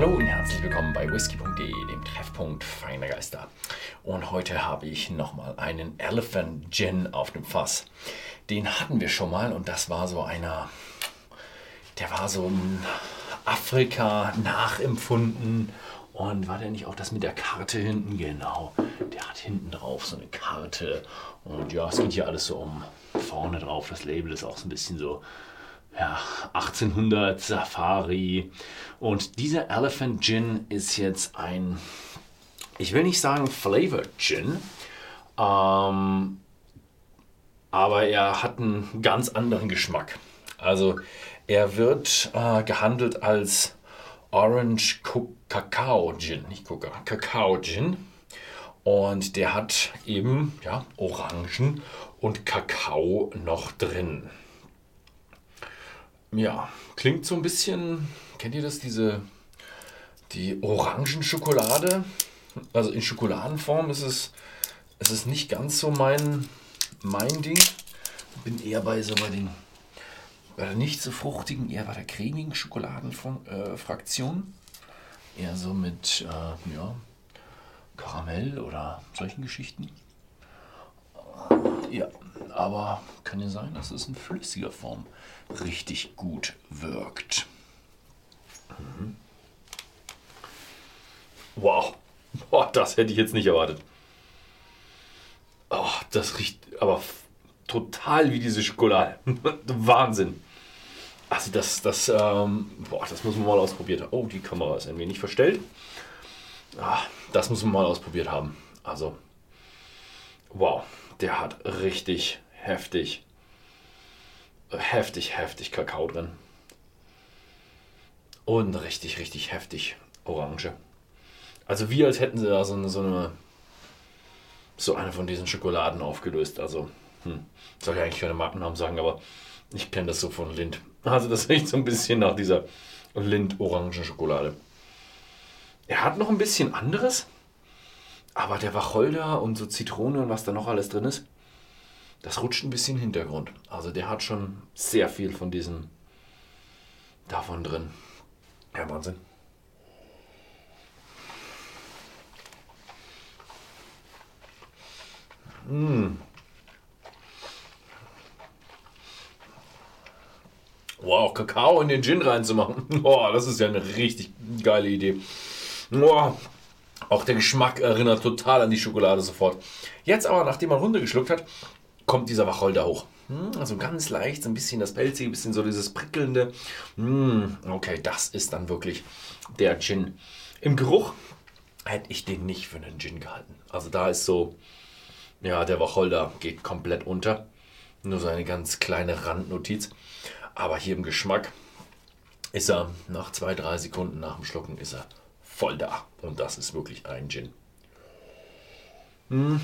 Hallo und herzlich willkommen bei whisky.de, dem Treffpunkt feiner Geister. Und heute habe ich nochmal einen Elephant Gin auf dem Fass. Den hatten wir schon mal und das war so einer, der war so ein Afrika nachempfunden. Und war der nicht auch das mit der Karte hinten? Genau, der hat hinten drauf so eine Karte. Und ja, es geht hier alles so um vorne drauf. Das Label ist auch so ein bisschen so ja, 1800 Safari. Und dieser Elephant Gin ist jetzt ein, ich will nicht sagen Flavor Gin, ähm, aber er hat einen ganz anderen Geschmack. Also er wird äh, gehandelt als Orange Kakao Gin, nicht Coca, Kakao Gin. Und der hat eben ja, Orangen und Kakao noch drin. Ja, klingt so ein bisschen, kennt ihr das, diese, die Orangenschokolade? Also in Schokoladenform ist es, ist es nicht ganz so mein, mein Ding. Bin eher bei so bei den, bei der nicht so fruchtigen, eher bei der cremigen Schokoladenfraktion. Äh, eher so mit, äh, ja, Karamell oder solchen Geschichten. Ja, aber kann ja sein, dass es in flüssiger Form richtig gut wirkt. Mhm. Wow, Boah, das hätte ich jetzt nicht erwartet. Oh, das riecht aber total wie diese Schokolade. Wahnsinn. Also das, das, ähm, boah, das muss man mal ausprobiert haben. Oh, die Kamera ist ein wenig verstellt. Ah, das muss man mal ausprobiert haben. Also, wow, der hat richtig heftig heftig, heftig Kakao drin. Und richtig, richtig heftig Orange. Also wie als hätten sie da so eine, so eine, so eine von diesen Schokoladen aufgelöst. Also, hm, soll ja eigentlich keine Markennamen sagen, aber ich kenne das so von Lind. Also das riecht so ein bisschen nach dieser Lind-Orangen-Schokolade. Er hat noch ein bisschen anderes, aber der Wacholder und so Zitrone und was da noch alles drin ist, das rutscht ein bisschen Hintergrund. Also der hat schon sehr viel von diesem davon drin. Ja, Wahnsinn. Mmh. Wow, Kakao in den Gin reinzumachen. Boah, das ist ja eine richtig geile Idee. Boah, auch der Geschmack erinnert total an die Schokolade sofort. Jetzt aber, nachdem man runtergeschluckt hat, kommt dieser Wacholder hoch. Hm, also ganz leicht, so ein bisschen das Pelzige, ein bisschen so dieses prickelnde. Hm, okay, das ist dann wirklich der Gin. Im Geruch hätte ich den nicht für einen Gin gehalten. Also da ist so, ja, der Wacholder geht komplett unter. Nur so eine ganz kleine Randnotiz. Aber hier im Geschmack ist er nach zwei, drei Sekunden nach dem Schlucken ist er voll da. Und das ist wirklich ein Gin. Hm.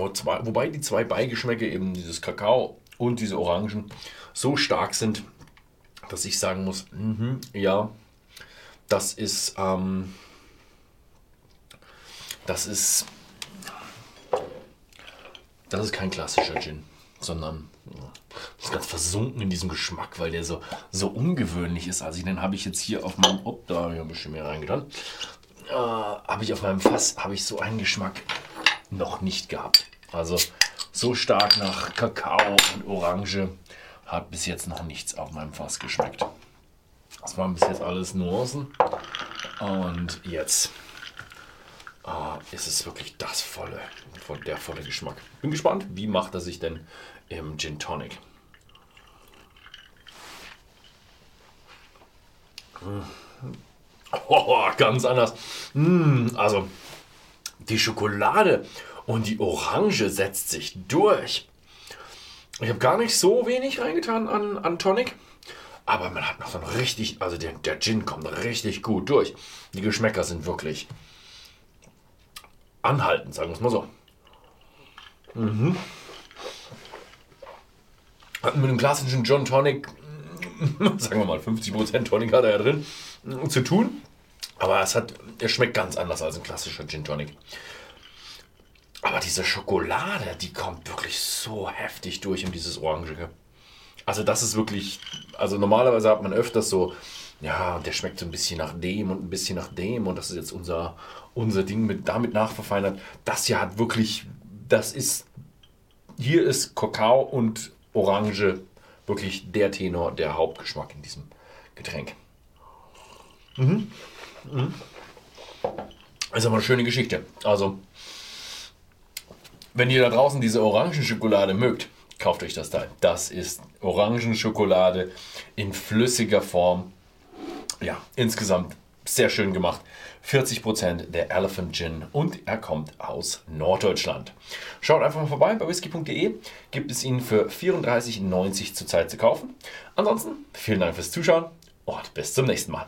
Wobei die zwei Beigeschmäcke, eben dieses Kakao und diese Orangen, so stark sind, dass ich sagen muss, mh, ja, das ist, ähm, das ist, das ist kein klassischer Gin, sondern ja, ist ganz versunken in diesem Geschmack, weil der so, so ungewöhnlich ist. Also den habe ich jetzt hier auf meinem, oh, da habe ich ein bisschen mehr reingetan, äh, habe ich auf meinem Fass, habe ich so einen Geschmack noch nicht gehabt. Also so stark nach Kakao und Orange hat bis jetzt noch nichts auf meinem Fass geschmeckt. Das waren bis jetzt alles Nuancen. Und jetzt äh, ist es wirklich das volle, der volle Geschmack. Bin gespannt, wie macht er sich denn im Gin Tonic. Oh, ganz anders. Mm, also die Schokolade und die Orange setzt sich durch. Ich habe gar nicht so wenig reingetan an, an Tonic. Aber man hat noch so ein richtig, also der, der Gin kommt richtig gut durch. Die Geschmäcker sind wirklich anhaltend, sagen wir es mal so. Mhm. Hat mit einem klassischen John Tonic, sagen wir mal 50% Tonic hat er ja drin, zu tun. Aber es hat, er schmeckt ganz anders als ein klassischer Gin Tonic. Aber diese Schokolade, die kommt wirklich so heftig durch in dieses Orangige. Also das ist wirklich, also normalerweise hat man öfters so, ja, der schmeckt so ein bisschen nach dem und ein bisschen nach dem und das ist jetzt unser, unser Ding mit damit nachverfeinert. Das hier hat wirklich, das ist, hier ist Kakao und Orange wirklich der Tenor, der Hauptgeschmack in diesem Getränk. Mhm. Mhm. Ist aber eine schöne Geschichte. Also, wenn ihr da draußen diese Orangenschokolade mögt, kauft euch das Teil. Das ist Orangenschokolade in flüssiger Form. Ja, insgesamt sehr schön gemacht. 40% der Elephant Gin und er kommt aus Norddeutschland. Schaut einfach mal vorbei bei whisky.de. Gibt es ihn für 34,90 zurzeit zu kaufen. Ansonsten vielen Dank fürs Zuschauen und bis zum nächsten Mal.